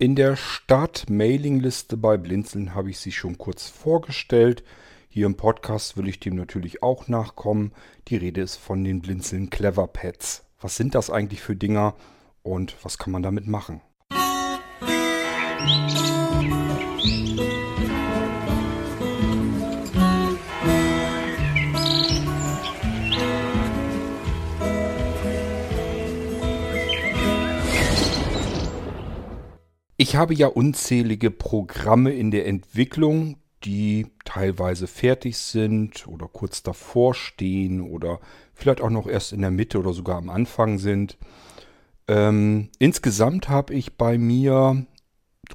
In der Start-Mailing-Liste bei Blinzeln habe ich sie schon kurz vorgestellt. Hier im Podcast will ich dem natürlich auch nachkommen. Die Rede ist von den Blinzeln Clever Pads. Was sind das eigentlich für Dinger und was kann man damit machen? Ich habe ja unzählige Programme in der Entwicklung, die teilweise fertig sind oder kurz davor stehen oder vielleicht auch noch erst in der Mitte oder sogar am Anfang sind. Ähm, insgesamt habe ich bei mir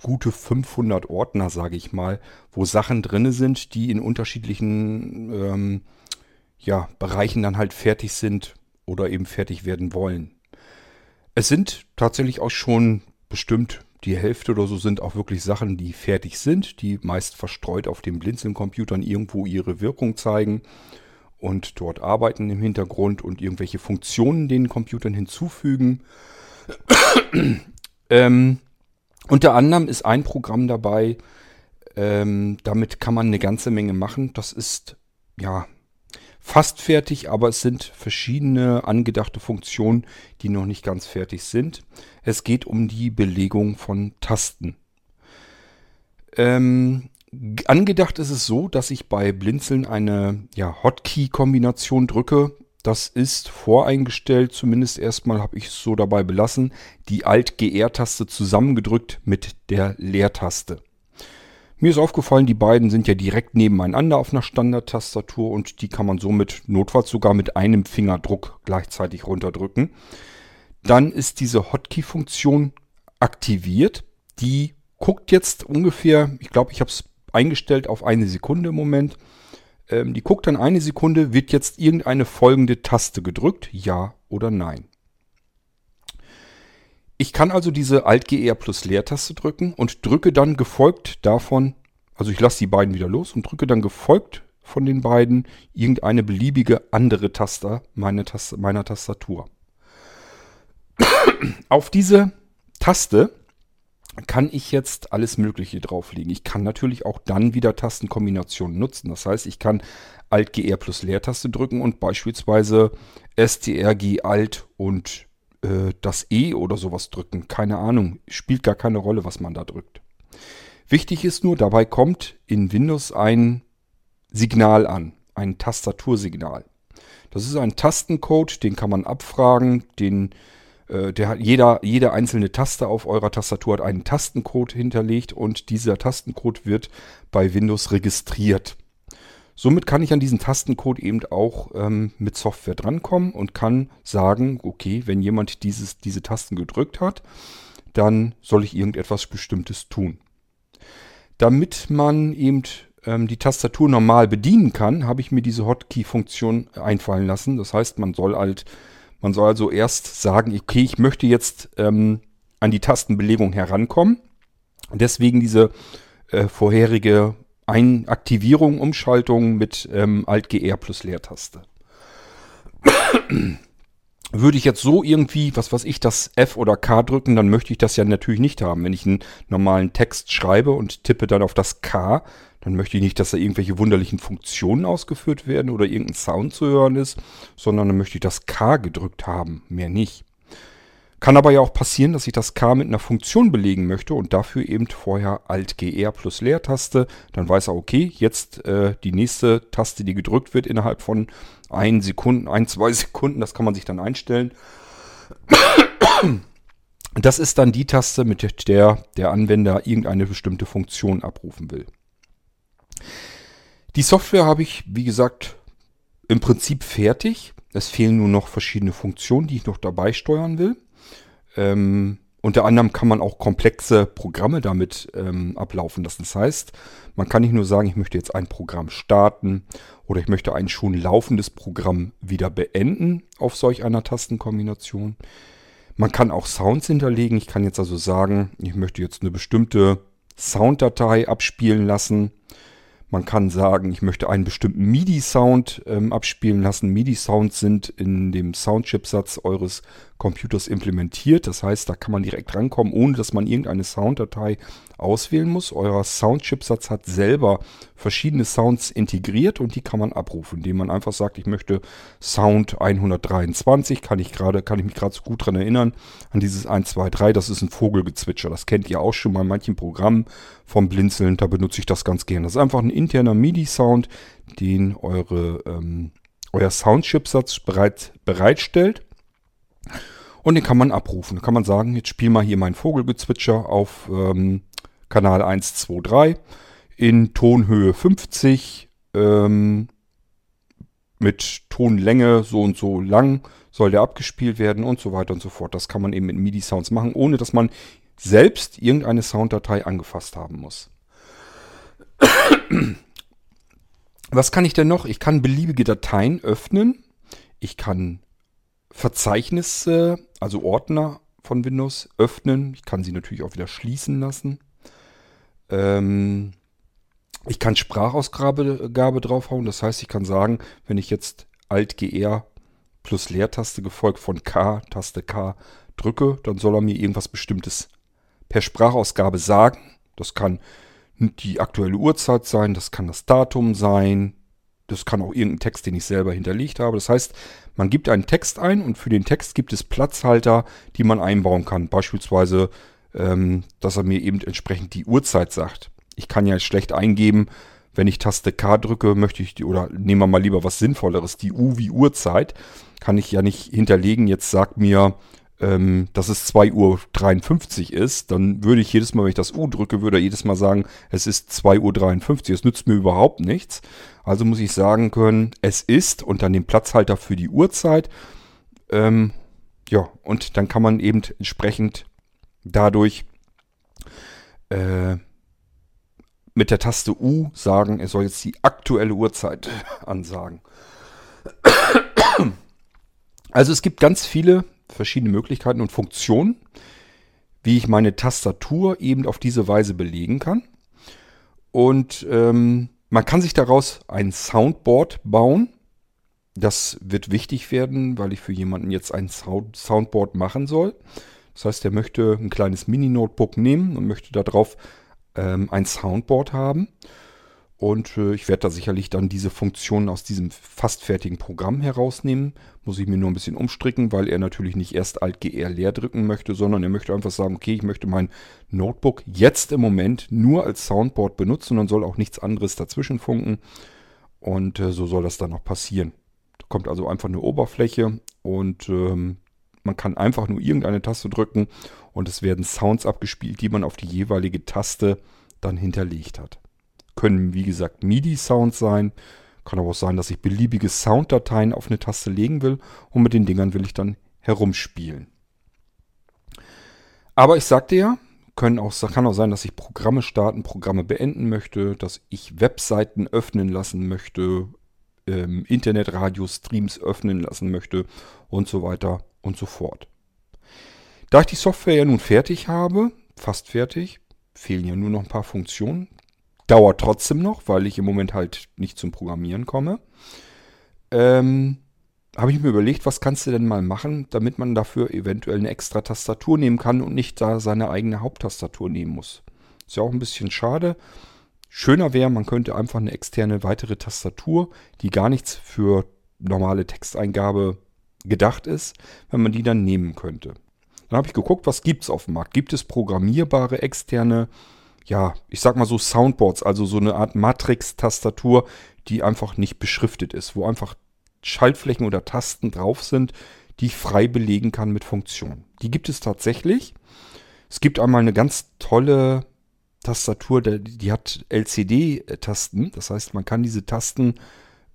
gute 500 Ordner, sage ich mal, wo Sachen drin sind, die in unterschiedlichen ähm, ja, Bereichen dann halt fertig sind oder eben fertig werden wollen. Es sind tatsächlich auch schon bestimmt die Hälfte oder so sind auch wirklich Sachen, die fertig sind, die meist verstreut auf den Blinzeln-Computern irgendwo ihre Wirkung zeigen und dort arbeiten im Hintergrund und irgendwelche Funktionen den Computern hinzufügen. ähm, unter anderem ist ein Programm dabei, ähm, damit kann man eine ganze Menge machen. Das ist ja fast fertig, aber es sind verschiedene angedachte Funktionen, die noch nicht ganz fertig sind. Es geht um die Belegung von Tasten. Ähm, angedacht ist es so, dass ich bei Blinzeln eine ja, Hotkey-Kombination drücke. Das ist voreingestellt, zumindest erstmal habe ich es so dabei belassen, die Alt-GR-Taste zusammengedrückt mit der Leertaste. Mir ist aufgefallen, die beiden sind ja direkt nebeneinander auf einer Standard-Tastatur und die kann man somit notfalls sogar mit einem Fingerdruck gleichzeitig runterdrücken. Dann ist diese Hotkey-Funktion aktiviert. Die guckt jetzt ungefähr, ich glaube, ich habe es eingestellt auf eine Sekunde im Moment. Ähm, die guckt dann eine Sekunde, wird jetzt irgendeine folgende Taste gedrückt, ja oder nein. Ich kann also diese Alt-GR plus Leertaste drücken und drücke dann gefolgt davon, also ich lasse die beiden wieder los und drücke dann gefolgt von den beiden irgendeine beliebige andere Taste meiner, Taste, meiner Tastatur. Auf diese Taste kann ich jetzt alles Mögliche drauflegen. Ich kann natürlich auch dann wieder Tastenkombinationen nutzen. Das heißt, ich kann Alt-GR plus Leertaste drücken und beispielsweise STRG Alt und äh, das E oder sowas drücken. Keine Ahnung. Spielt gar keine Rolle, was man da drückt. Wichtig ist nur, dabei kommt in Windows ein Signal an. Ein Tastatursignal. Das ist ein Tastencode, den kann man abfragen. Den, äh, der hat jeder, jede einzelne Taste auf eurer Tastatur hat einen Tastencode hinterlegt und dieser Tastencode wird bei Windows registriert. Somit kann ich an diesen Tastencode eben auch ähm, mit Software drankommen und kann sagen, okay, wenn jemand dieses, diese Tasten gedrückt hat, dann soll ich irgendetwas Bestimmtes tun. Damit man eben ähm, die Tastatur normal bedienen kann, habe ich mir diese Hotkey-Funktion einfallen lassen. Das heißt, man soll halt, man soll also erst sagen, okay, ich möchte jetzt ähm, an die Tastenbelegung herankommen. Deswegen diese äh, vorherige ein Aktivierung, Umschaltung mit ähm, Alt-GR plus Leertaste. Würde ich jetzt so irgendwie, was weiß ich, das F oder K drücken, dann möchte ich das ja natürlich nicht haben. Wenn ich einen normalen Text schreibe und tippe dann auf das K, dann möchte ich nicht, dass da irgendwelche wunderlichen Funktionen ausgeführt werden oder irgendein Sound zu hören ist, sondern dann möchte ich das K gedrückt haben, mehr nicht. Kann aber ja auch passieren, dass ich das K mit einer Funktion belegen möchte und dafür eben vorher Alt-GR plus Leertaste. Dann weiß er, okay, jetzt äh, die nächste Taste, die gedrückt wird innerhalb von ein Sekunden, ein, zwei Sekunden, das kann man sich dann einstellen. Das ist dann die Taste, mit der der Anwender irgendeine bestimmte Funktion abrufen will. Die Software habe ich, wie gesagt, im Prinzip fertig. Es fehlen nur noch verschiedene Funktionen, die ich noch dabei steuern will. Ähm, unter anderem kann man auch komplexe Programme damit ähm, ablaufen lassen. Das heißt, man kann nicht nur sagen, ich möchte jetzt ein Programm starten oder ich möchte ein schon laufendes Programm wieder beenden auf solch einer Tastenkombination. Man kann auch Sounds hinterlegen. Ich kann jetzt also sagen, ich möchte jetzt eine bestimmte Sounddatei abspielen lassen. Man kann sagen, ich möchte einen bestimmten MIDI-Sound ähm, abspielen lassen. MIDI-Sounds sind in dem Soundchipsatz eures Computers implementiert. Das heißt, da kann man direkt rankommen, ohne dass man irgendeine Sounddatei auswählen muss. Euer Soundchipsatz hat selber verschiedene Sounds integriert und die kann man abrufen, indem man einfach sagt, ich möchte Sound 123, kann ich gerade, kann ich mich gerade so gut dran erinnern, an dieses 1, 2, 3, das ist ein Vogelgezwitscher. Das kennt ihr auch schon bei manchen Programmen vom Blinzeln, da benutze ich das ganz gerne. Das ist einfach ein interner MIDI-Sound, den eure, ähm, euer Soundchipsatz bereit, bereitstellt. Und den kann man abrufen. Da kann man sagen, jetzt spiel mal hier mein Vogelgezwitscher auf ähm, Kanal 123 in Tonhöhe 50 ähm, mit Tonlänge so und so lang soll der abgespielt werden und so weiter und so fort. Das kann man eben mit MIDI-Sounds machen, ohne dass man selbst irgendeine Sounddatei angefasst haben muss. Was kann ich denn noch? Ich kann beliebige Dateien öffnen. Ich kann Verzeichnisse, also Ordner von Windows öffnen. Ich kann sie natürlich auch wieder schließen lassen. Ähm, ich kann Sprachausgabe Gabe draufhauen. Das heißt, ich kann sagen, wenn ich jetzt Alt-GR plus Leertaste gefolgt von K, Taste K drücke, dann soll er mir irgendwas Bestimmtes per Sprachausgabe sagen. Das kann die aktuelle Uhrzeit sein, das kann das Datum sein, das kann auch irgendein Text, den ich selber hinterlegt habe. Das heißt, man gibt einen Text ein und für den Text gibt es Platzhalter, die man einbauen kann. Beispielsweise ähm, dass er mir eben entsprechend die Uhrzeit sagt. Ich kann ja schlecht eingeben, wenn ich Taste K drücke, möchte ich die, oder nehmen wir mal lieber was Sinnvolleres, die U wie Uhrzeit, kann ich ja nicht hinterlegen, jetzt sagt mir, ähm, dass es 2.53 Uhr ist, dann würde ich jedes Mal, wenn ich das U drücke, würde jedes Mal sagen, es ist 2.53 Uhr. Das nützt mir überhaupt nichts. Also muss ich sagen können, es ist und dann den Platzhalter für die Uhrzeit. Ähm, ja, und dann kann man eben entsprechend dadurch äh, mit der Taste U sagen, er soll jetzt die aktuelle Uhrzeit ansagen. Also es gibt ganz viele verschiedene Möglichkeiten und Funktionen, wie ich meine Tastatur eben auf diese Weise belegen kann. Und ähm, man kann sich daraus ein Soundboard bauen. Das wird wichtig werden, weil ich für jemanden jetzt ein Soundboard machen soll. Das heißt, er möchte ein kleines Mini-Notebook nehmen und möchte darauf ähm, ein Soundboard haben. Und äh, ich werde da sicherlich dann diese Funktionen aus diesem fast fertigen Programm herausnehmen. Muss ich mir nur ein bisschen umstricken, weil er natürlich nicht erst Alt-GR leer drücken möchte, sondern er möchte einfach sagen, okay, ich möchte mein Notebook jetzt im Moment nur als Soundboard benutzen und dann soll auch nichts anderes dazwischen funken. Und äh, so soll das dann auch passieren. Da kommt also einfach eine Oberfläche und ähm, man kann einfach nur irgendeine Taste drücken und es werden Sounds abgespielt, die man auf die jeweilige Taste dann hinterlegt hat. Können wie gesagt MIDI-Sounds sein. Kann aber auch sein, dass ich beliebige Sounddateien auf eine Taste legen will und mit den Dingern will ich dann herumspielen. Aber ich sagte ja, können auch, kann auch sein, dass ich Programme starten, Programme beenden möchte, dass ich Webseiten öffnen lassen möchte, ähm, Internetradio-Streams öffnen lassen möchte und so weiter und so fort. Da ich die Software ja nun fertig habe, fast fertig, fehlen ja nur noch ein paar Funktionen. Dauert trotzdem noch, weil ich im Moment halt nicht zum Programmieren komme. Ähm, habe ich mir überlegt, was kannst du denn mal machen, damit man dafür eventuell eine extra Tastatur nehmen kann und nicht da seine eigene Haupttastatur nehmen muss. Ist ja auch ein bisschen schade. Schöner wäre, man könnte einfach eine externe weitere Tastatur, die gar nichts für normale Texteingabe gedacht ist, wenn man die dann nehmen könnte. Dann habe ich geguckt, was gibt es auf dem Markt. Gibt es programmierbare externe, ja, ich sag mal so Soundboards, also so eine Art Matrix-Tastatur, die einfach nicht beschriftet ist, wo einfach Schaltflächen oder Tasten drauf sind, die ich frei belegen kann mit Funktionen. Die gibt es tatsächlich. Es gibt einmal eine ganz tolle Tastatur, die hat LCD-Tasten. Das heißt, man kann diese Tasten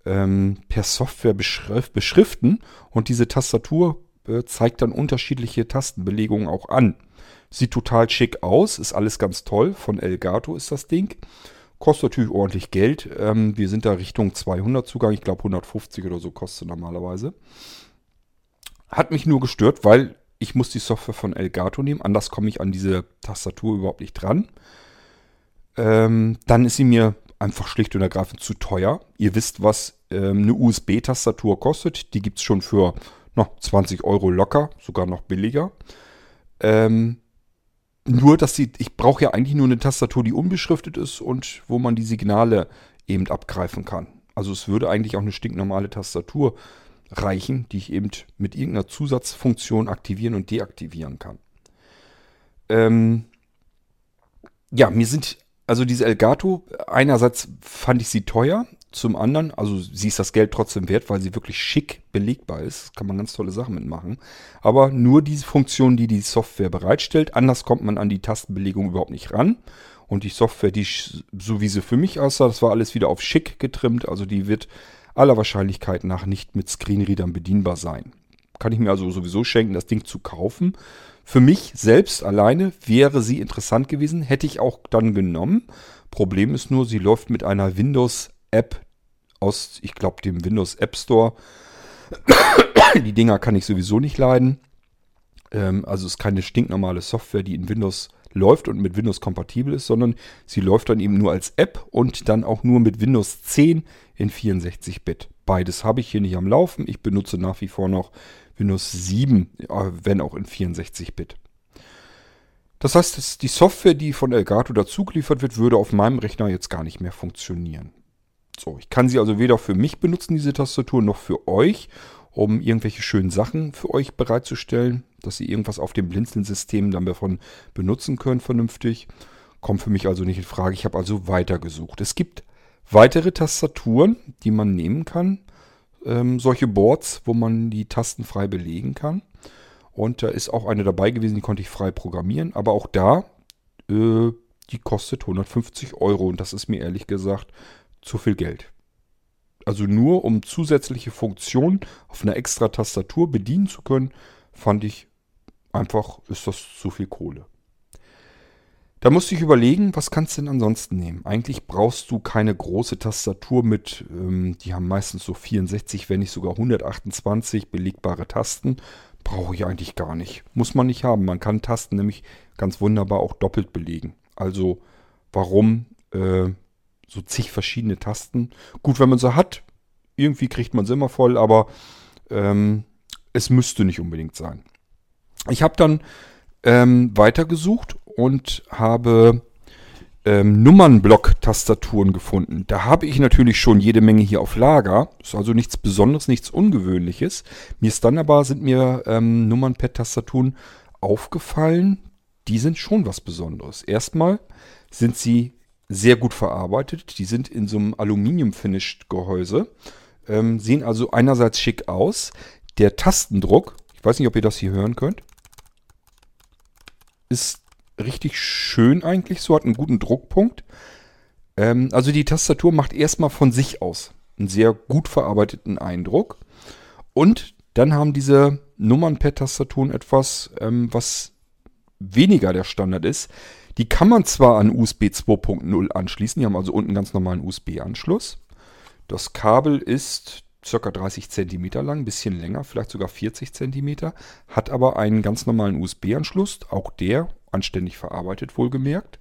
ähm, per Software beschrif beschriften und diese Tastatur äh, zeigt dann unterschiedliche Tastenbelegungen auch an. Sieht total schick aus, ist alles ganz toll. Von Elgato ist das Ding. Kostet natürlich ordentlich Geld. Ähm, wir sind da Richtung 200 Zugang. Ich glaube 150 oder so kostet normalerweise. Hat mich nur gestört, weil ich muss die Software von Elgato nehmen. Anders komme ich an diese Tastatur überhaupt nicht dran. Ähm, dann ist sie mir einfach schlicht und ergreifend zu teuer. Ihr wisst, was ähm, eine USB-Tastatur kostet. Die gibt es schon für noch 20 Euro locker, sogar noch billiger. Ähm, nur, dass die, ich brauche ja eigentlich nur eine Tastatur, die unbeschriftet ist und wo man die Signale eben abgreifen kann. Also es würde eigentlich auch eine stinknormale Tastatur reichen, die ich eben mit irgendeiner Zusatzfunktion aktivieren und deaktivieren kann. Ähm, ja, mir sind, also diese Elgato, einerseits fand ich sie teuer, zum anderen, also sie ist das Geld trotzdem wert, weil sie wirklich schick belegbar ist. Kann man ganz tolle Sachen mitmachen. Aber nur diese Funktion, die die Software bereitstellt. Anders kommt man an die Tastenbelegung überhaupt nicht ran. Und die Software, die so wie sie für mich aussah, das war alles wieder auf schick getrimmt. Also die wird aller Wahrscheinlichkeit nach nicht mit Screenreadern bedienbar sein. Kann ich mir also sowieso schenken, das Ding zu kaufen. Für mich selbst alleine wäre sie interessant gewesen, hätte ich auch dann genommen. Problem ist nur, sie läuft mit einer Windows-App aus, ich glaube, dem Windows App Store. die Dinger kann ich sowieso nicht leiden. Ähm, also es ist keine stinknormale Software, die in Windows läuft und mit Windows kompatibel ist, sondern sie läuft dann eben nur als App und dann auch nur mit Windows 10 in 64-Bit. Beides habe ich hier nicht am Laufen. Ich benutze nach wie vor noch Windows 7, äh, wenn auch in 64-Bit. Das heißt, die Software, die von Elgato dazugeliefert wird, würde auf meinem Rechner jetzt gar nicht mehr funktionieren. So, ich kann sie also weder für mich benutzen, diese Tastatur, noch für euch, um irgendwelche schönen Sachen für euch bereitzustellen, dass ihr irgendwas auf dem Blinzeln-System dann davon benutzen könnt vernünftig. Kommt für mich also nicht in Frage. Ich habe also weitergesucht. Es gibt weitere Tastaturen, die man nehmen kann. Ähm, solche Boards, wo man die Tasten frei belegen kann. Und da ist auch eine dabei gewesen, die konnte ich frei programmieren. Aber auch da, äh, die kostet 150 Euro. Und das ist mir ehrlich gesagt zu viel Geld. Also nur um zusätzliche Funktionen auf einer extra Tastatur bedienen zu können, fand ich einfach, ist das zu viel Kohle. Da musste ich überlegen, was kannst du denn ansonsten nehmen? Eigentlich brauchst du keine große Tastatur mit, ähm, die haben meistens so 64, wenn nicht sogar 128 belegbare Tasten. Brauche ich eigentlich gar nicht. Muss man nicht haben. Man kann Tasten nämlich ganz wunderbar auch doppelt belegen. Also warum äh, so zig verschiedene Tasten? Gut, wenn man sie hat, irgendwie kriegt man sie immer voll, aber ähm, es müsste nicht unbedingt sein. Ich habe dann ähm, weitergesucht und habe ähm, Nummernblock-Tastaturen gefunden. Da habe ich natürlich schon jede Menge hier auf Lager. Ist also nichts Besonderes, nichts Ungewöhnliches. Mir ist dann aber, sind mir ähm, Nummernpad-Tastaturen aufgefallen. Die sind schon was Besonderes. Erstmal sind sie sehr gut verarbeitet. Die sind in so einem Aluminium-Finished-Gehäuse. Ähm, sehen also einerseits schick aus. Der Tastendruck, ich weiß nicht, ob ihr das hier hören könnt, ist richtig schön eigentlich. So hat einen guten Druckpunkt. Ähm, also die Tastatur macht erstmal von sich aus einen sehr gut verarbeiteten Eindruck. Und dann haben diese Nummernpad-Tastaturen etwas, ähm, was weniger der Standard ist. Die kann man zwar an USB 2.0 anschließen, die haben also unten ganz normalen USB-Anschluss. Das Kabel ist ca. 30 cm lang, ein bisschen länger, vielleicht sogar 40 cm, hat aber einen ganz normalen USB-Anschluss, auch der anständig verarbeitet, wohlgemerkt.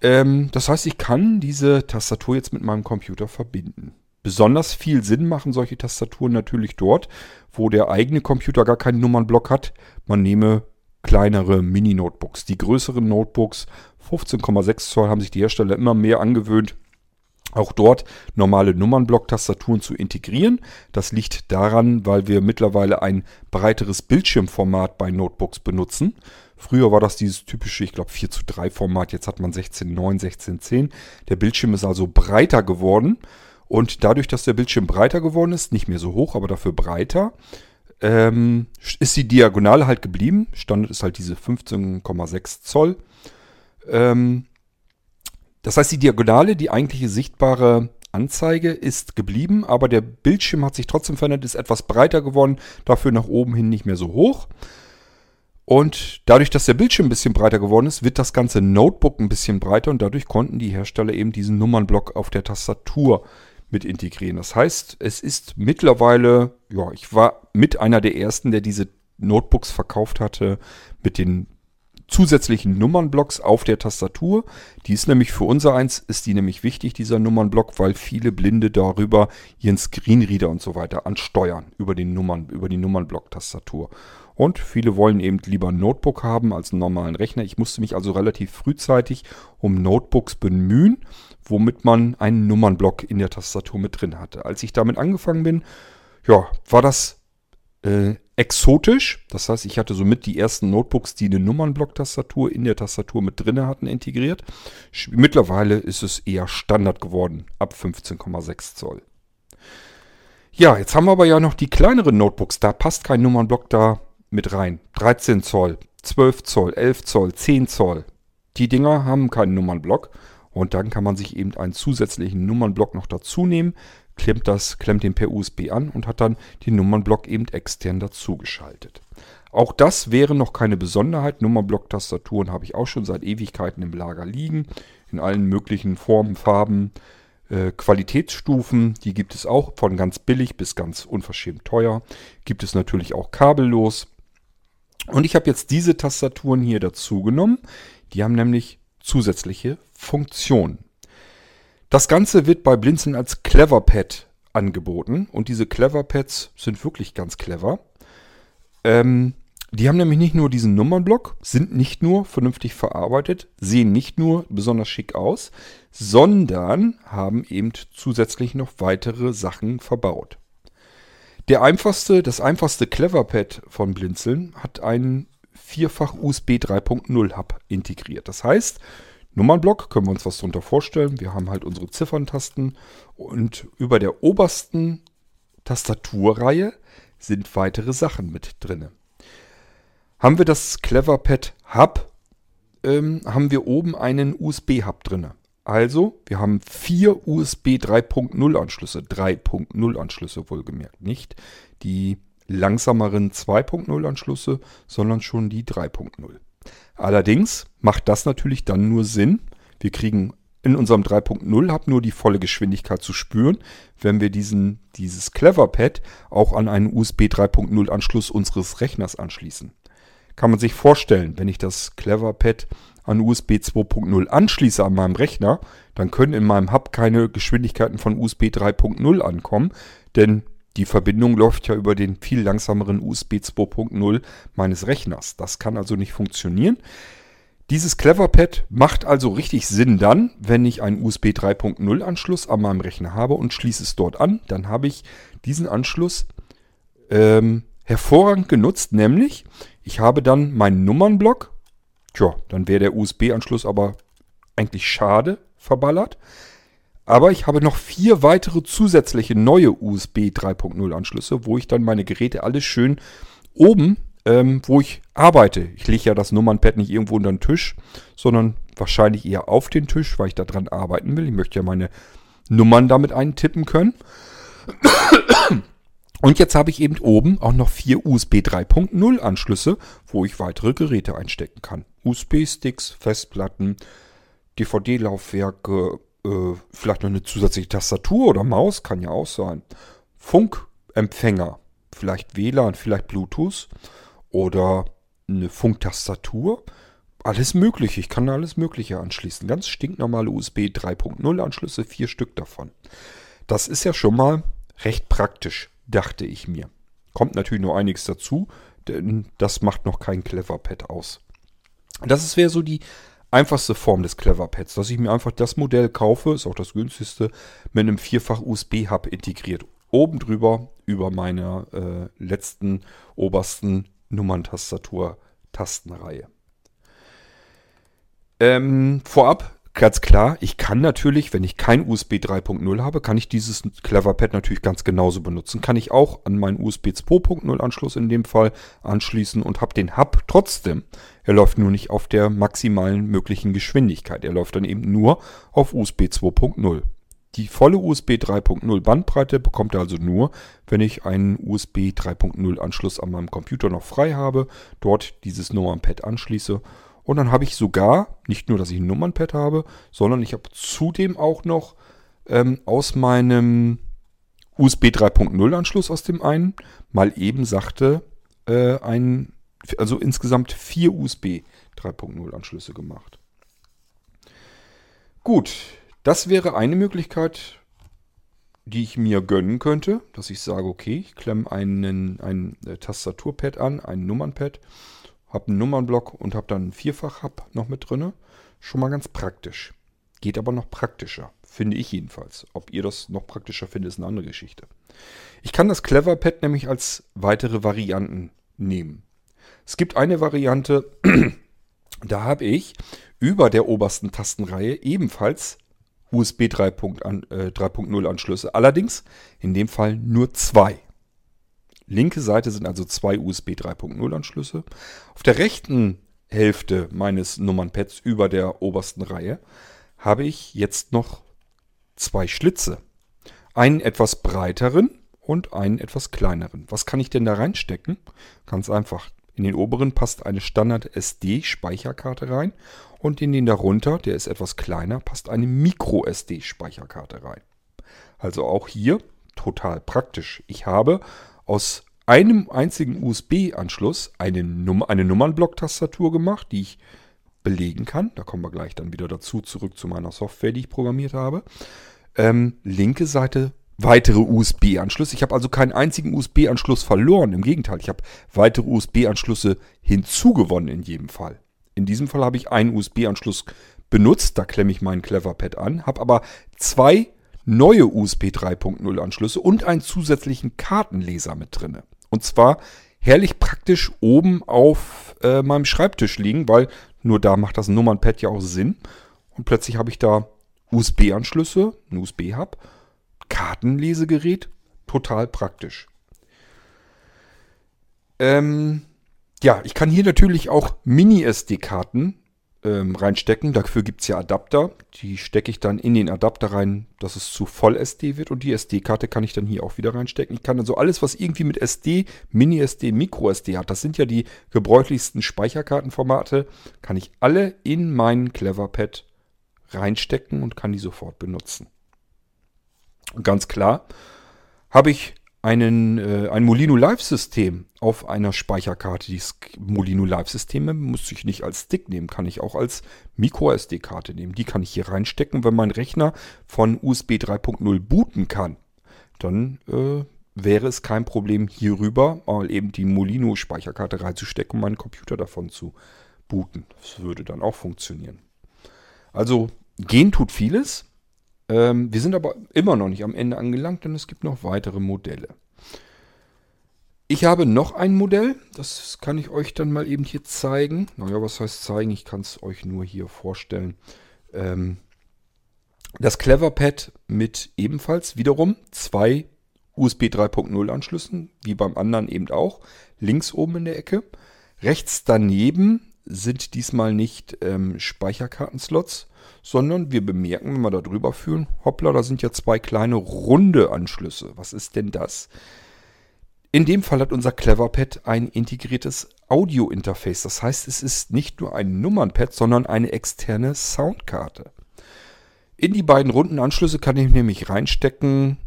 Ähm, das heißt, ich kann diese Tastatur jetzt mit meinem Computer verbinden. Besonders viel Sinn machen solche Tastaturen natürlich dort, wo der eigene Computer gar keinen Nummernblock hat. Man nehme kleinere Mini-Notebooks. Die größeren Notebooks, 15,6 Zoll, haben sich die Hersteller immer mehr angewöhnt, auch dort normale Nummernblock-Tastaturen zu integrieren. Das liegt daran, weil wir mittlerweile ein breiteres Bildschirmformat bei Notebooks benutzen. Früher war das dieses typische, ich glaube 4 zu 3 Format, jetzt hat man 16.9, 16.10. Der Bildschirm ist also breiter geworden und dadurch, dass der Bildschirm breiter geworden ist, nicht mehr so hoch, aber dafür breiter, ähm, ist die Diagonale halt geblieben. Standard ist halt diese 15,6 Zoll. Ähm, das heißt, die Diagonale, die eigentliche sichtbare Anzeige ist geblieben, aber der Bildschirm hat sich trotzdem verändert, ist etwas breiter geworden, dafür nach oben hin nicht mehr so hoch. Und dadurch, dass der Bildschirm ein bisschen breiter geworden ist, wird das ganze Notebook ein bisschen breiter und dadurch konnten die Hersteller eben diesen Nummernblock auf der Tastatur mit integrieren. Das heißt, es ist mittlerweile, ja, ich war mit einer der ersten, der diese Notebooks verkauft hatte mit den zusätzlichen Nummernblocks auf der Tastatur. Die ist nämlich für unser eins, ist die nämlich wichtig, dieser Nummernblock, weil viele Blinde darüber ihren Screenreader und so weiter ansteuern, über, den Nummern, über die Nummernblock-Tastatur. Und viele wollen eben lieber ein Notebook haben als einen normalen Rechner. Ich musste mich also relativ frühzeitig um Notebooks bemühen, womit man einen Nummernblock in der Tastatur mit drin hatte. Als ich damit angefangen bin, ja, war das äh, exotisch. Das heißt, ich hatte somit die ersten Notebooks, die eine Nummernblock-Tastatur in der Tastatur mit drin hatten, integriert. Mittlerweile ist es eher Standard geworden, ab 15,6 Zoll. Ja, jetzt haben wir aber ja noch die kleineren Notebooks. Da passt kein Nummernblock da mit rein. 13 Zoll, 12 Zoll, 11 Zoll, 10 Zoll. Die Dinger haben keinen Nummernblock. Und dann kann man sich eben einen zusätzlichen Nummernblock noch dazu nehmen klemmt, das, klemmt den per USB an und hat dann den Nummernblock eben extern dazu geschaltet. Auch das wäre noch keine Besonderheit. Nummernblock-Tastaturen habe ich auch schon seit Ewigkeiten im Lager liegen. In allen möglichen Formen, Farben, äh, Qualitätsstufen. Die gibt es auch von ganz billig bis ganz unverschämt teuer. Gibt es natürlich auch kabellos. Und ich habe jetzt diese Tastaturen hier dazu genommen. Die haben nämlich zusätzliche Funktionen. Das Ganze wird bei Blinzeln als Cleverpad angeboten und diese Cleverpads sind wirklich ganz clever. Ähm, die haben nämlich nicht nur diesen Nummernblock, sind nicht nur vernünftig verarbeitet, sehen nicht nur besonders schick aus, sondern haben eben zusätzlich noch weitere Sachen verbaut. Der einfachste, das einfachste Cleverpad von Blinzeln hat einen vierfach USB 3.0 Hub integriert. Das heißt, Nummernblock, können wir uns was darunter vorstellen. Wir haben halt unsere Zifferntasten und über der obersten Tastaturreihe sind weitere Sachen mit drin. Haben wir das Cleverpad Hub, ähm, haben wir oben einen USB-Hub drin. Also, wir haben vier USB 3.0 Anschlüsse, 3.0 Anschlüsse wohlgemerkt, nicht die langsameren 2.0 Anschlüsse, sondern schon die 3.0. Allerdings macht das natürlich dann nur Sinn. Wir kriegen in unserem 3.0 Hub nur die volle Geschwindigkeit zu spüren, wenn wir diesen, dieses Cleverpad auch an einen USB 3.0 Anschluss unseres Rechners anschließen. Kann man sich vorstellen, wenn ich das Cleverpad an USB 2.0 anschließe an meinem Rechner, dann können in meinem Hub keine Geschwindigkeiten von USB 3.0 ankommen, denn die Verbindung läuft ja über den viel langsameren USB 2.0 meines Rechners. Das kann also nicht funktionieren. Dieses Cleverpad macht also richtig Sinn dann, wenn ich einen USB 3.0 Anschluss an meinem Rechner habe und schließe es dort an. Dann habe ich diesen Anschluss ähm, hervorragend genutzt, nämlich ich habe dann meinen Nummernblock. Tja, dann wäre der USB-Anschluss aber eigentlich schade verballert. Aber ich habe noch vier weitere zusätzliche neue USB 3.0 Anschlüsse, wo ich dann meine Geräte alles schön oben, ähm, wo ich arbeite. Ich lege ja das Nummernpad nicht irgendwo unter den Tisch, sondern wahrscheinlich eher auf den Tisch, weil ich daran arbeiten will. Ich möchte ja meine Nummern damit eintippen können. Und jetzt habe ich eben oben auch noch vier USB 3.0 Anschlüsse, wo ich weitere Geräte einstecken kann. USB-Sticks, Festplatten, DVD-Laufwerke, äh, vielleicht noch eine zusätzliche Tastatur oder Maus, kann ja auch sein. Funkempfänger, vielleicht WLAN, vielleicht Bluetooth oder eine Funktastatur. Alles mögliche, ich kann alles Mögliche anschließen. Ganz stinknormale USB 3.0 Anschlüsse, vier Stück davon. Das ist ja schon mal recht praktisch, dachte ich mir. Kommt natürlich nur einiges dazu, denn das macht noch kein Cleverpad aus. Das wäre so die einfachste Form des Cleverpads, dass ich mir einfach das Modell kaufe, ist auch das günstigste, mit einem vierfach USB-Hub integriert. Oben drüber über meiner äh, letzten obersten Nummerntastatur-Tastenreihe. Ähm, vorab Ganz klar, ich kann natürlich, wenn ich kein USB 3.0 habe, kann ich dieses Cleverpad natürlich ganz genauso benutzen. Kann ich auch an meinen USB 2.0 Anschluss in dem Fall anschließen und habe den Hub trotzdem. Er läuft nur nicht auf der maximalen möglichen Geschwindigkeit. Er läuft dann eben nur auf USB 2.0. Die volle USB 3.0 Bandbreite bekommt er also nur, wenn ich einen USB 3.0 Anschluss an meinem Computer noch frei habe, dort dieses Nummernpad anschließe und dann habe ich sogar, nicht nur, dass ich ein Nummernpad habe, sondern ich habe zudem auch noch ähm, aus meinem USB 3.0 Anschluss aus dem einen mal eben sagte, äh, ein, also insgesamt vier USB 3.0 Anschlüsse gemacht. Gut, das wäre eine Möglichkeit, die ich mir gönnen könnte, dass ich sage, okay, ich klemme einen, ein äh, Tastaturpad an, ein Nummernpad, habe einen Nummernblock und habe dann einen Vierfach-Hub noch mit drin. Schon mal ganz praktisch. Geht aber noch praktischer, finde ich jedenfalls. Ob ihr das noch praktischer findet, ist eine andere Geschichte. Ich kann das Cleverpad nämlich als weitere Varianten nehmen. Es gibt eine Variante, da habe ich über der obersten Tastenreihe ebenfalls USB 3.0 äh, Anschlüsse. Allerdings in dem Fall nur zwei. Linke Seite sind also zwei USB 3.0 Anschlüsse. Auf der rechten Hälfte meines Nummernpads über der obersten Reihe habe ich jetzt noch zwei Schlitze. Einen etwas breiteren und einen etwas kleineren. Was kann ich denn da reinstecken? Ganz einfach. In den oberen passt eine Standard SD Speicherkarte rein und in den darunter, der ist etwas kleiner, passt eine Micro SD Speicherkarte rein. Also auch hier total praktisch. Ich habe aus einem einzigen USB-Anschluss eine, Num eine Nummernblock-Tastatur gemacht, die ich belegen kann. Da kommen wir gleich dann wieder dazu, zurück zu meiner Software, die ich programmiert habe. Ähm, linke Seite weitere USB-Anschlüsse. Ich habe also keinen einzigen USB-Anschluss verloren. Im Gegenteil, ich habe weitere USB-Anschlüsse hinzugewonnen in jedem Fall. In diesem Fall habe ich einen USB-Anschluss benutzt. Da klemme ich meinen Cleverpad an. Habe aber zwei neue USB 3.0 Anschlüsse und einen zusätzlichen Kartenleser mit drin. Und zwar herrlich praktisch oben auf äh, meinem Schreibtisch liegen, weil nur da macht das Nummernpad ja auch Sinn. Und plötzlich habe ich da USB-Anschlüsse, ein USB-Hub, Kartenlesegerät, total praktisch. Ähm, ja, ich kann hier natürlich auch Mini-SD-Karten ähm, reinstecken. Dafür gibt es ja Adapter. Die stecke ich dann in den Adapter rein, dass es zu Voll-SD wird. Und die SD-Karte kann ich dann hier auch wieder reinstecken. Ich kann also alles, was irgendwie mit SD, Mini-SD, Micro-SD hat, das sind ja die gebräuchlichsten Speicherkartenformate, kann ich alle in meinen Cleverpad reinstecken und kann die sofort benutzen. Und ganz klar habe ich einen, äh, ein Molino Live-System auf einer Speicherkarte. Die Molino Live-Systeme muss ich nicht als Stick nehmen, kann ich auch als Micro-SD-Karte nehmen. Die kann ich hier reinstecken. Wenn mein Rechner von USB 3.0 booten kann, dann äh, wäre es kein Problem, hierüber mal eben die Molino-Speicherkarte reinzustecken, um meinen Computer davon zu booten. Das würde dann auch funktionieren. Also gehen tut vieles. Ähm, wir sind aber immer noch nicht am Ende angelangt, denn es gibt noch weitere Modelle. Ich habe noch ein Modell, das kann ich euch dann mal eben hier zeigen. Naja, was heißt zeigen? Ich kann es euch nur hier vorstellen. Ähm, das Cleverpad mit ebenfalls wiederum zwei USB 3.0 Anschlüssen, wie beim anderen eben auch. Links oben in der Ecke. Rechts daneben sind diesmal nicht ähm, Speicherkartenslots, sondern wir bemerken, wenn wir da drüber führen, hoppla, da sind ja zwei kleine runde Anschlüsse. Was ist denn das? In dem Fall hat unser Cleverpad ein integriertes Audio-Interface. Das heißt, es ist nicht nur ein Nummernpad, sondern eine externe Soundkarte. In die beiden runden Anschlüsse kann ich nämlich reinstecken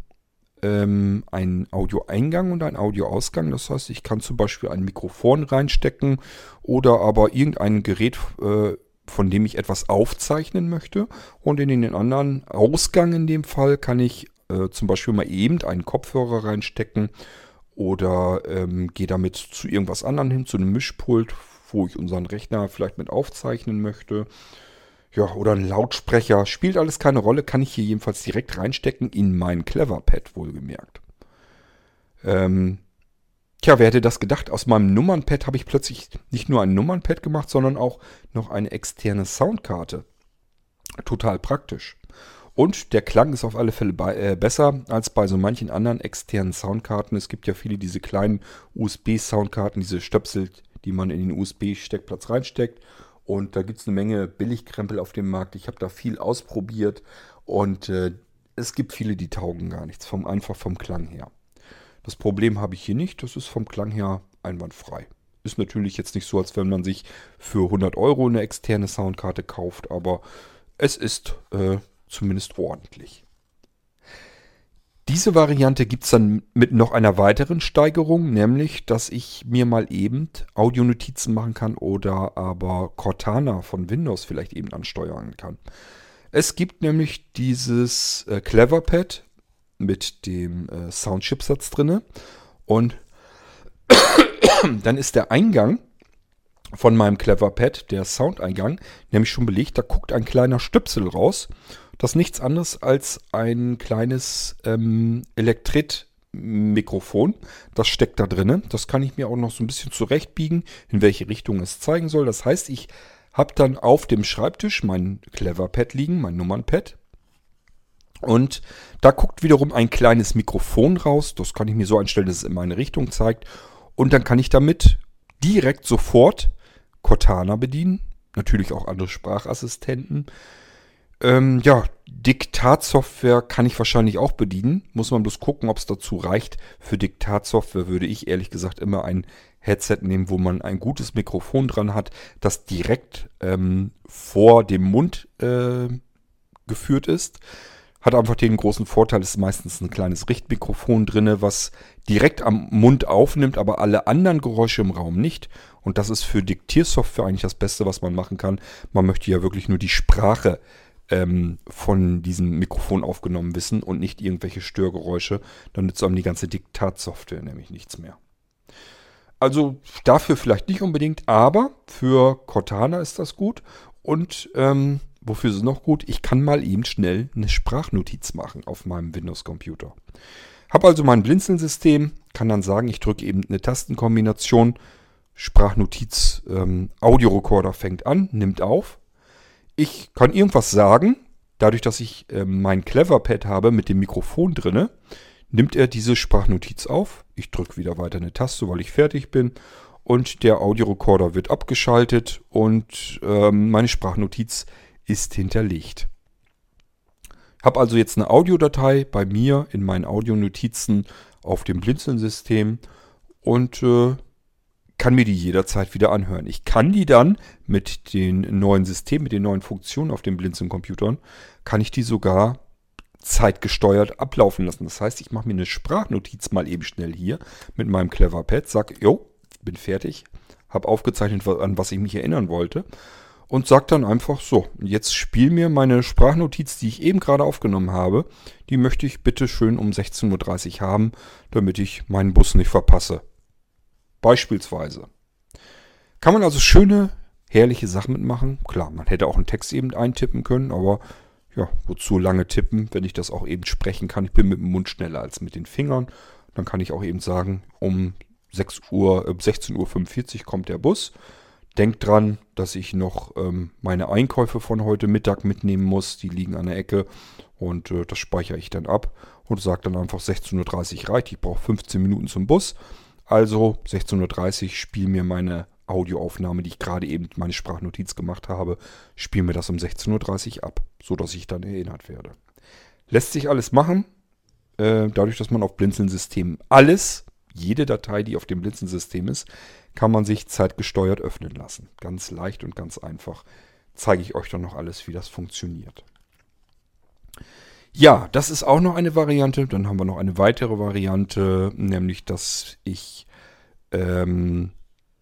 ähm, einen Audioeingang und einen Audioausgang. Das heißt, ich kann zum Beispiel ein Mikrofon reinstecken oder aber irgendein Gerät, äh, von dem ich etwas aufzeichnen möchte. Und in den anderen Ausgang in dem Fall kann ich äh, zum Beispiel mal eben einen Kopfhörer reinstecken oder ähm, gehe damit zu irgendwas anderem hin, zu einem Mischpult, wo ich unseren Rechner vielleicht mit aufzeichnen möchte. Ja, oder ein Lautsprecher. Spielt alles keine Rolle, kann ich hier jedenfalls direkt reinstecken in mein Cleverpad, wohlgemerkt. Ähm, Tja, wer hätte das gedacht? Aus meinem Nummernpad habe ich plötzlich nicht nur ein Nummernpad gemacht, sondern auch noch eine externe Soundkarte. Total praktisch. Und der Klang ist auf alle Fälle bei, äh, besser als bei so manchen anderen externen Soundkarten. Es gibt ja viele diese kleinen USB-Soundkarten, diese Stöpsel, die man in den USB-Steckplatz reinsteckt. Und da gibt es eine Menge Billigkrempel auf dem Markt. Ich habe da viel ausprobiert und äh, es gibt viele, die taugen gar nichts, vom, einfach vom Klang her. Das Problem habe ich hier nicht. Das ist vom Klang her einwandfrei. Ist natürlich jetzt nicht so, als wenn man sich für 100 Euro eine externe Soundkarte kauft, aber es ist äh, zumindest ordentlich. Diese Variante gibt es dann mit noch einer weiteren Steigerung, nämlich, dass ich mir mal eben Audionotizen machen kann oder aber Cortana von Windows vielleicht eben ansteuern kann. Es gibt nämlich dieses äh, Cleverpad mit dem äh, Soundchipsatz drinne und dann ist der Eingang von meinem Cleverpad, der Soundeingang, nämlich schon belegt. Da guckt ein kleiner Stöpsel raus das ist nichts anderes als ein kleines ähm, Elektrit-Mikrofon. Das steckt da drinnen. Das kann ich mir auch noch so ein bisschen zurechtbiegen, in welche Richtung es zeigen soll. Das heißt, ich habe dann auf dem Schreibtisch mein Cleverpad liegen, mein Nummernpad. Und da guckt wiederum ein kleines Mikrofon raus. Das kann ich mir so einstellen, dass es in meine Richtung zeigt. Und dann kann ich damit direkt sofort Cortana bedienen. Natürlich auch andere Sprachassistenten. Ähm, ja, Diktatsoftware kann ich wahrscheinlich auch bedienen. Muss man bloß gucken, ob es dazu reicht. Für Diktatsoftware würde ich ehrlich gesagt immer ein Headset nehmen, wo man ein gutes Mikrofon dran hat, das direkt ähm, vor dem Mund äh, geführt ist. Hat einfach den großen Vorteil, es ist meistens ein kleines Richtmikrofon drin, was direkt am Mund aufnimmt, aber alle anderen Geräusche im Raum nicht. Und das ist für Diktiersoftware eigentlich das Beste, was man machen kann. Man möchte ja wirklich nur die Sprache ähm, von diesem Mikrofon aufgenommen wissen und nicht irgendwelche Störgeräusche. Dann nützt einem die ganze Diktatsoftware nämlich nichts mehr. Also dafür vielleicht nicht unbedingt, aber für Cortana ist das gut. Und ähm, wofür ist es noch gut? Ich kann mal eben schnell eine Sprachnotiz machen auf meinem Windows-Computer. Habe also mein Blinzeln-System, kann dann sagen, ich drücke eben eine Tastenkombination, Sprachnotiz, ähm, Audiorekorder fängt an, nimmt auf, ich kann irgendwas sagen. Dadurch, dass ich äh, mein Cleverpad habe mit dem Mikrofon drinne, nimmt er diese Sprachnotiz auf. Ich drücke wieder weiter eine Taste, weil ich fertig bin. Und der Audiorekorder wird abgeschaltet und ähm, meine Sprachnotiz ist hinterlegt. Habe also jetzt eine Audiodatei bei mir in meinen Audionotizen auf dem Blinzeln-System und äh, kann mir die jederzeit wieder anhören. Ich kann die dann mit den neuen Systemen, mit den neuen Funktionen auf den Blinzeln-Computern, kann ich die sogar zeitgesteuert ablaufen lassen. Das heißt, ich mache mir eine Sprachnotiz mal eben schnell hier mit meinem Cleverpad, sag, jo, bin fertig, habe aufgezeichnet, an was ich mich erinnern wollte und sag dann einfach so, jetzt spiel mir meine Sprachnotiz, die ich eben gerade aufgenommen habe, die möchte ich bitte schön um 16.30 Uhr haben, damit ich meinen Bus nicht verpasse. Beispielsweise. Kann man also schöne, herrliche Sachen mitmachen. Klar, man hätte auch einen Text eben eintippen können, aber ja, wozu lange tippen, wenn ich das auch eben sprechen kann. Ich bin mit dem Mund schneller als mit den Fingern. Dann kann ich auch eben sagen, um 6 Uhr, äh, 16.45 Uhr kommt der Bus. Denkt dran, dass ich noch ähm, meine Einkäufe von heute Mittag mitnehmen muss. Die liegen an der Ecke und äh, das speichere ich dann ab und sage dann einfach 16.30 Uhr reicht. Ich brauche 15 Minuten zum Bus. Also 16.30 Uhr spiel mir meine Audioaufnahme, die ich gerade eben meine Sprachnotiz gemacht habe, spiel mir das um 16.30 Uhr ab, sodass ich dann erinnert werde. Lässt sich alles machen, äh, dadurch, dass man auf Blinzeln-System alles, jede Datei, die auf dem Blinzeln-System ist, kann man sich zeitgesteuert öffnen lassen. Ganz leicht und ganz einfach zeige ich euch dann noch alles, wie das funktioniert. Ja, das ist auch noch eine Variante. Dann haben wir noch eine weitere Variante, nämlich dass ich ähm,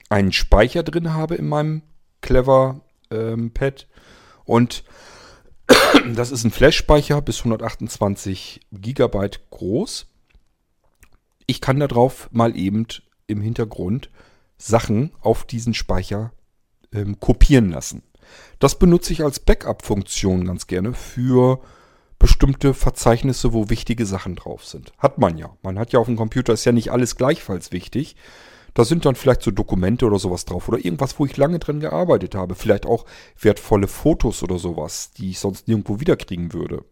einen Speicher drin habe in meinem Clever ähm, Pad. Und das ist ein Flash-Speicher bis 128 GB groß. Ich kann darauf mal eben im Hintergrund Sachen auf diesen Speicher ähm, kopieren lassen. Das benutze ich als Backup-Funktion ganz gerne für bestimmte Verzeichnisse, wo wichtige Sachen drauf sind. Hat man ja. Man hat ja auf dem Computer, ist ja nicht alles gleichfalls wichtig. Da sind dann vielleicht so Dokumente oder sowas drauf oder irgendwas, wo ich lange dran gearbeitet habe. Vielleicht auch wertvolle Fotos oder sowas, die ich sonst nirgendwo wiederkriegen würde.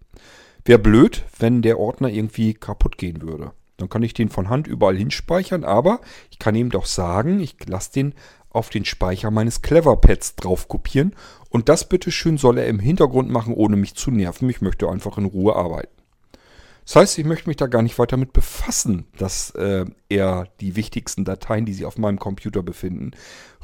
Wäre blöd, wenn der Ordner irgendwie kaputt gehen würde. Dann kann ich den von Hand überall hinspeichern, aber ich kann ihm doch sagen, ich lasse den auf den Speicher meines Cleverpads drauf kopieren und das bitteschön soll er im Hintergrund machen, ohne mich zu nerven. Ich möchte einfach in Ruhe arbeiten. Das heißt, ich möchte mich da gar nicht weiter mit befassen, dass äh, er die wichtigsten Dateien, die sich auf meinem Computer befinden,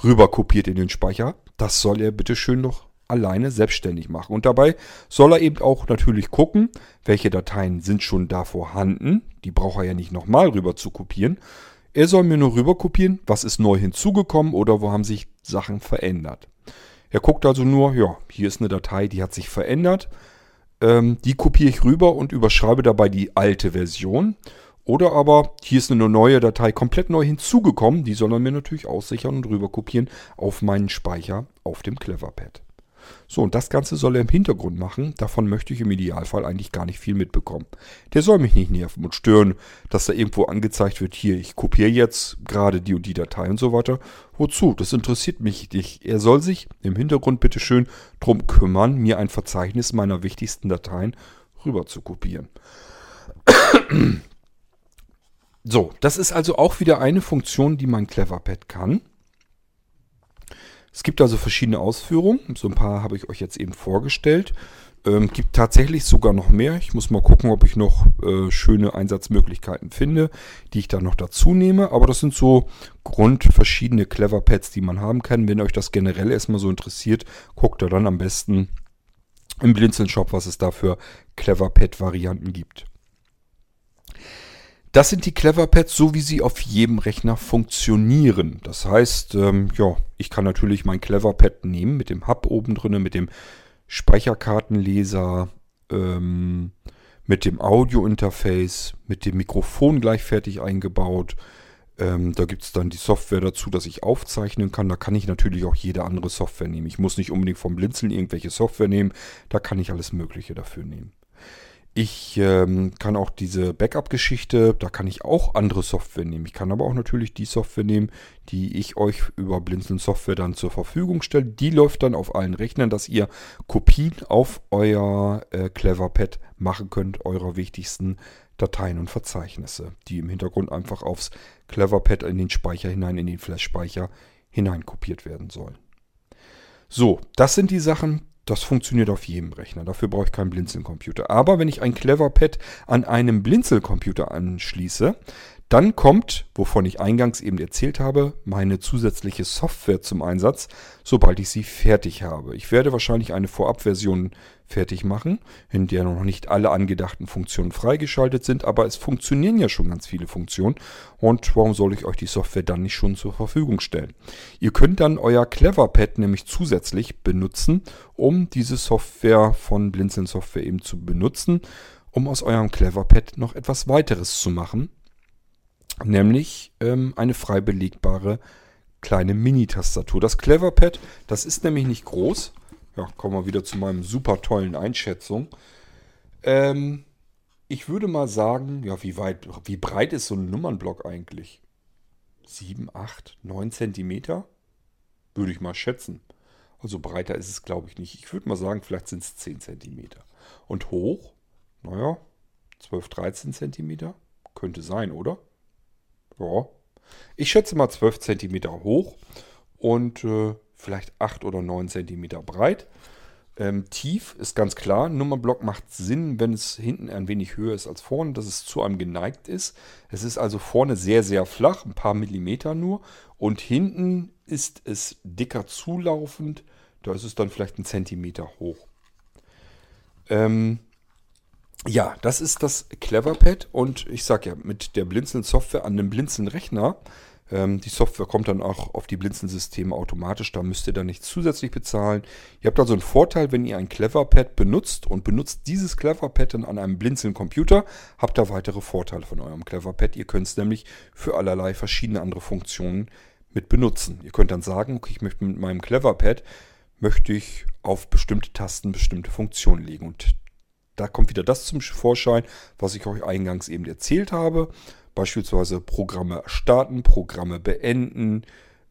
rüber kopiert in den Speicher. Das soll er bitteschön noch alleine selbstständig machen. Und dabei soll er eben auch natürlich gucken, welche Dateien sind schon da vorhanden. Die braucht er ja nicht nochmal rüber zu kopieren. Er soll mir nur rüber kopieren, was ist neu hinzugekommen oder wo haben sich Sachen verändert. Er guckt also nur, ja, hier ist eine Datei, die hat sich verändert. Ähm, die kopiere ich rüber und überschreibe dabei die alte Version. Oder aber hier ist eine neue Datei komplett neu hinzugekommen. Die soll er mir natürlich aussichern und rüber kopieren auf meinen Speicher auf dem Cleverpad. So, und das Ganze soll er im Hintergrund machen. Davon möchte ich im Idealfall eigentlich gar nicht viel mitbekommen. Der soll mich nicht nerven und stören, dass da irgendwo angezeigt wird, hier, ich kopiere jetzt gerade die und die Datei und so weiter. Wozu? Das interessiert mich nicht. Er soll sich im Hintergrund bitte schön drum kümmern, mir ein Verzeichnis meiner wichtigsten Dateien rüber zu kopieren. So, das ist also auch wieder eine Funktion, die mein Cleverpad kann. Es gibt also verschiedene Ausführungen. So ein paar habe ich euch jetzt eben vorgestellt. Ähm, gibt tatsächlich sogar noch mehr. Ich muss mal gucken, ob ich noch äh, schöne Einsatzmöglichkeiten finde, die ich da noch dazu nehme. Aber das sind so Grund verschiedene Cleverpads, die man haben kann. Wenn euch das generell erstmal so interessiert, guckt da dann am besten im Blinzeln-Shop, was es da für Cleverpad-Varianten gibt. Das sind die Cleverpads, so wie sie auf jedem Rechner funktionieren. Das heißt, ähm, ja, ich kann natürlich mein Cleverpad nehmen mit dem Hub oben drin, mit dem Speicherkartenleser, ähm, mit dem Audio-Interface, mit dem Mikrofon gleich fertig eingebaut. Ähm, da gibt es dann die Software dazu, dass ich aufzeichnen kann. Da kann ich natürlich auch jede andere Software nehmen. Ich muss nicht unbedingt vom Blinzeln irgendwelche Software nehmen. Da kann ich alles Mögliche dafür nehmen. Ich ähm, kann auch diese Backup-Geschichte, da kann ich auch andere Software nehmen. Ich kann aber auch natürlich die Software nehmen, die ich euch über Blinzeln Software dann zur Verfügung stelle. Die läuft dann auf allen Rechnern, dass ihr Kopien auf euer äh, Cleverpad machen könnt, eurer wichtigsten Dateien und Verzeichnisse, die im Hintergrund einfach aufs Cleverpad in den Speicher hinein, in den Flash-Speicher hinein kopiert werden sollen. So, das sind die Sachen, das funktioniert auf jedem Rechner. Dafür brauche ich keinen Blinzelcomputer. Aber wenn ich ein Cleverpad an einem Blinzelcomputer anschließe, dann kommt, wovon ich eingangs eben erzählt habe, meine zusätzliche Software zum Einsatz, sobald ich sie fertig habe. Ich werde wahrscheinlich eine Vorabversion fertig machen, in der noch nicht alle angedachten Funktionen freigeschaltet sind, aber es funktionieren ja schon ganz viele Funktionen und warum soll ich euch die Software dann nicht schon zur Verfügung stellen? Ihr könnt dann euer Cleverpad nämlich zusätzlich benutzen, um diese Software von Blinzeln Software eben zu benutzen, um aus eurem Cleverpad noch etwas weiteres zu machen, nämlich ähm, eine frei belegbare kleine Mini-Tastatur. Das Cleverpad, das ist nämlich nicht groß. Ja, kommen wir wieder zu meinem super tollen Einschätzung. Ähm, ich würde mal sagen, ja, wie weit, wie breit ist so ein Nummernblock eigentlich? 7, 8, 9 Zentimeter? Würde ich mal schätzen. Also breiter ist es, glaube ich, nicht. Ich würde mal sagen, vielleicht sind es 10 Zentimeter. Und hoch? Naja, 12, 13 Zentimeter? Könnte sein, oder? Ja. Ich schätze mal 12 cm hoch und äh, vielleicht 8 oder 9 cm breit. Ähm, tief ist ganz klar. Nummerblock macht Sinn, wenn es hinten ein wenig höher ist als vorne, dass es zu einem geneigt ist. Es ist also vorne sehr, sehr flach, ein paar Millimeter nur. Und hinten ist es dicker zulaufend. Da ist es dann vielleicht ein Zentimeter hoch. Ähm, ja, das ist das Cleverpad und ich sage ja, mit der Blinzeln-Software an einem Blinzeln-Rechner, ähm, die Software kommt dann auch auf die Blinzeln-Systeme automatisch, da müsst ihr dann nicht zusätzlich bezahlen. Ihr habt also einen Vorteil, wenn ihr ein Cleverpad benutzt und benutzt dieses Cleverpad dann an einem Blinzeln-Computer, habt ihr weitere Vorteile von eurem Cleverpad. Ihr könnt es nämlich für allerlei verschiedene andere Funktionen mit benutzen. Ihr könnt dann sagen, okay, ich möchte mit meinem Cleverpad möchte ich auf bestimmte Tasten bestimmte Funktionen legen und da kommt wieder das zum Vorschein, was ich euch eingangs eben erzählt habe. Beispielsweise Programme starten, Programme beenden.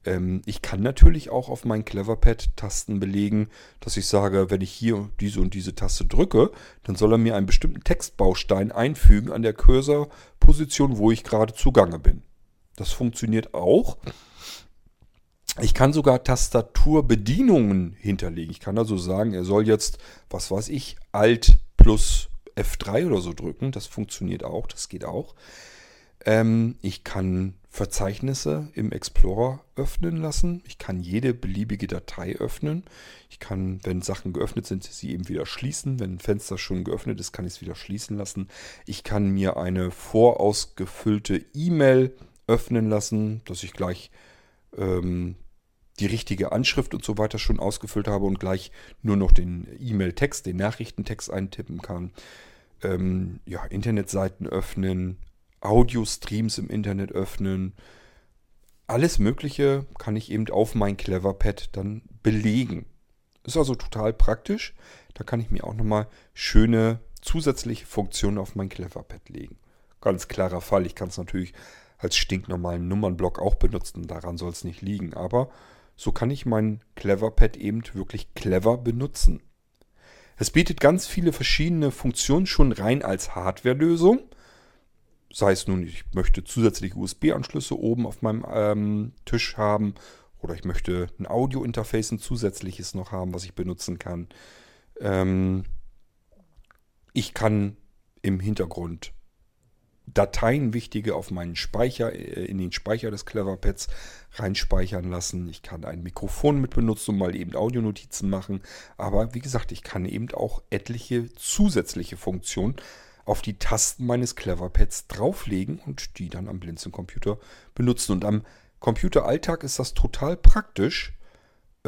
Ähm, ich kann natürlich auch auf mein Cleverpad Tasten belegen, dass ich sage, wenn ich hier diese und diese Taste drücke, dann soll er mir einen bestimmten Textbaustein einfügen an der Cursorposition, wo ich gerade zugange bin. Das funktioniert auch. Ich kann sogar Tastaturbedienungen hinterlegen. Ich kann also sagen, er soll jetzt, was weiß ich, Alt plus F3 oder so drücken. Das funktioniert auch, das geht auch. Ähm, ich kann Verzeichnisse im Explorer öffnen lassen. Ich kann jede beliebige Datei öffnen. Ich kann, wenn Sachen geöffnet sind, sie eben wieder schließen. Wenn ein Fenster schon geöffnet ist, kann ich es wieder schließen lassen. Ich kann mir eine vorausgefüllte E-Mail öffnen lassen, dass ich gleich ähm, die richtige Anschrift und so weiter schon ausgefüllt habe und gleich nur noch den E-Mail-Text, den Nachrichtentext eintippen kann. Ähm, ja, Internetseiten öffnen, Audio-Streams im Internet öffnen. Alles Mögliche kann ich eben auf mein Cleverpad dann belegen. Ist also total praktisch. Da kann ich mir auch nochmal schöne zusätzliche Funktionen auf mein Cleverpad legen. Ganz klarer Fall. Ich kann es natürlich als stinknormalen Nummernblock auch benutzen. Daran soll es nicht liegen. Aber so kann ich mein Cleverpad eben wirklich clever benutzen. Es bietet ganz viele verschiedene Funktionen schon rein als Hardwarelösung. Sei es nun, ich möchte zusätzliche USB-Anschlüsse oben auf meinem ähm, Tisch haben oder ich möchte ein Audio-Interface, ein zusätzliches noch haben, was ich benutzen kann. Ähm, ich kann im Hintergrund Dateien, wichtige, auf meinen Speicher, äh, in den Speicher des Cleverpads reinspeichern lassen. Ich kann ein Mikrofon mit benutzen, um mal eben Audionotizen machen. Aber wie gesagt, ich kann eben auch etliche zusätzliche Funktionen auf die Tasten meines Cleverpads drauflegen und die dann am Blinzeln-Computer benutzen. Und am Computeralltag ist das total praktisch,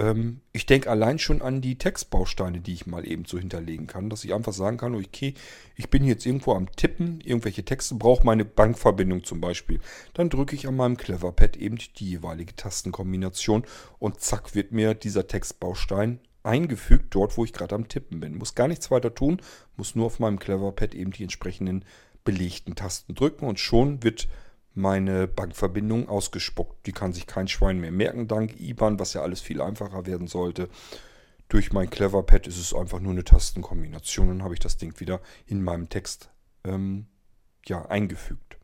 ähm, ich denke allein schon an die Textbausteine, die ich mal eben so hinterlegen kann, dass ich einfach sagen kann, okay, ich bin jetzt irgendwo am Tippen, irgendwelche Texte, brauche meine Bankverbindung zum Beispiel. Dann drücke ich an meinem Cleverpad eben die jeweilige Tastenkombination und zack wird mir dieser Textbaustein eingefügt, dort wo ich gerade am Tippen bin. Muss gar nichts weiter tun, muss nur auf meinem Cleverpad eben die entsprechenden belegten Tasten drücken und schon wird meine Bankverbindung ausgespuckt. Die kann sich kein Schwein mehr merken, dank IBAN, was ja alles viel einfacher werden sollte. Durch mein Cleverpad ist es einfach nur eine Tastenkombination. Dann habe ich das Ding wieder in meinem Text ähm, ja, eingefügt.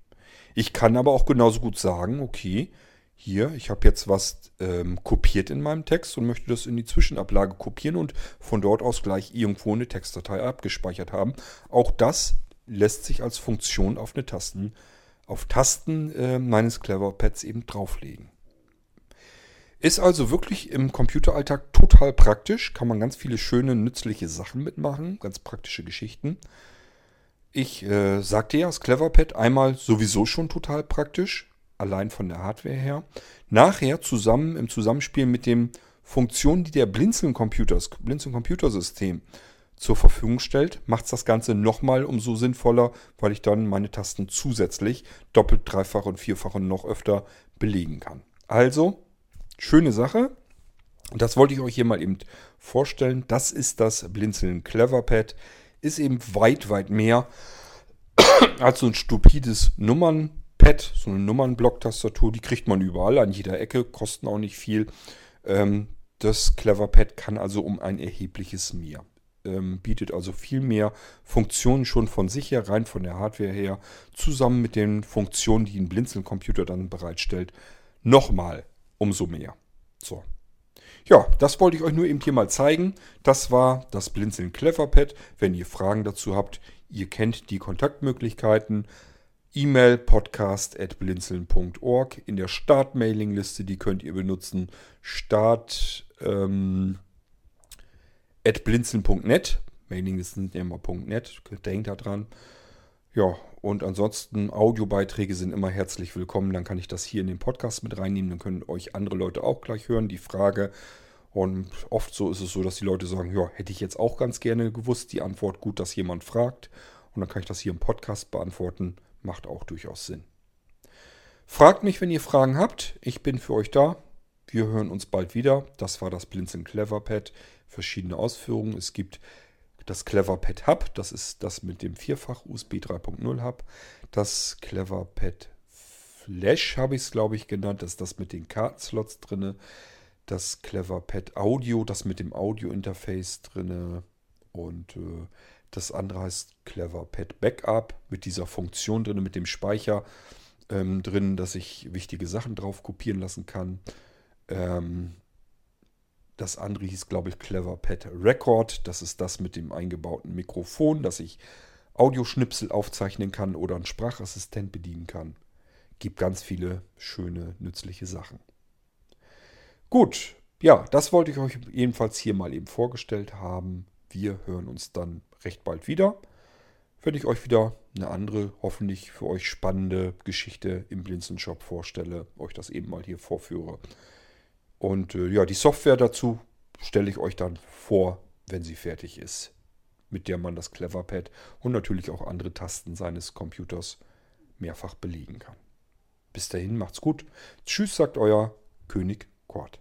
Ich kann aber auch genauso gut sagen, okay, hier, ich habe jetzt was ähm, kopiert in meinem Text und möchte das in die Zwischenablage kopieren und von dort aus gleich irgendwo eine Textdatei abgespeichert haben. Auch das lässt sich als Funktion auf eine Tasten auf Tasten äh, meines Cleverpads eben drauflegen. Ist also wirklich im Computeralltag total praktisch. Kann man ganz viele schöne, nützliche Sachen mitmachen. Ganz praktische Geschichten. Ich äh, sagte ja, das Cleverpad einmal sowieso schon total praktisch. Allein von der Hardware her. Nachher zusammen im Zusammenspiel mit den Funktionen, die der Blinzeln-Computer, das Blinzeln-Computersystem zur Verfügung stellt, macht es das Ganze nochmal umso sinnvoller, weil ich dann meine Tasten zusätzlich doppelt, dreifach und vierfach und noch öfter belegen kann. Also, schöne Sache. Das wollte ich euch hier mal eben vorstellen. Das ist das Blinzeln Cleverpad. Ist eben weit, weit mehr als so ein stupides Nummernpad, so eine Nummernblocktastatur. Die kriegt man überall an jeder Ecke, kosten auch nicht viel. Ähm, das Cleverpad kann also um ein erhebliches mehr ähm, bietet also viel mehr Funktionen schon von sich her, rein von der Hardware her, zusammen mit den Funktionen, die ein Blinzeln-Computer dann bereitstellt, nochmal umso mehr. So. Ja, das wollte ich euch nur eben hier mal zeigen. Das war das Blinzeln Cleverpad. Wenn ihr Fragen dazu habt, ihr kennt die Kontaktmöglichkeiten. E-Mail podcast at blinzeln.org. In der Start-Mailing-Liste, die könnt ihr benutzen. Start ähm, blinzeln.net. Mailinglisten sind ja immer .net, denkt da dran. Ja, und ansonsten Audiobeiträge sind immer herzlich willkommen. Dann kann ich das hier in den Podcast mit reinnehmen. Dann können euch andere Leute auch gleich hören. Die Frage. Und oft so ist es so, dass die Leute sagen, ja, hätte ich jetzt auch ganz gerne gewusst. Die Antwort gut, dass jemand fragt. Und dann kann ich das hier im Podcast beantworten. Macht auch durchaus Sinn. Fragt mich, wenn ihr Fragen habt. Ich bin für euch da. Wir hören uns bald wieder. Das war das Blinzeln Cleverpad verschiedene Ausführungen. Es gibt das Cleverpad Hub, das ist das mit dem Vierfach USB 3.0 Hub. Das Cleverpad Flash habe ich es, glaube ich, genannt. Das ist das mit den Kartenslots drin. Das Cleverpad Audio, das mit dem Audio-Interface drin. Und äh, das andere heißt Cleverpad Backup mit dieser Funktion drin, mit dem Speicher ähm, drin, dass ich wichtige Sachen drauf kopieren lassen kann. Ähm, das andere hieß, glaube ich, Clever Pet Record. Das ist das mit dem eingebauten Mikrofon, dass ich Audioschnipsel aufzeichnen kann oder einen Sprachassistent bedienen kann. gibt ganz viele schöne, nützliche Sachen. Gut, ja, das wollte ich euch jedenfalls hier mal eben vorgestellt haben. Wir hören uns dann recht bald wieder, wenn ich euch wieder eine andere, hoffentlich für euch spannende Geschichte im Blinzeln-Shop vorstelle, euch das eben mal hier vorführe. Und äh, ja, die Software dazu stelle ich euch dann vor, wenn sie fertig ist, mit der man das Cleverpad und natürlich auch andere Tasten seines Computers mehrfach belegen kann. Bis dahin macht's gut. Tschüss, sagt euer König Kort.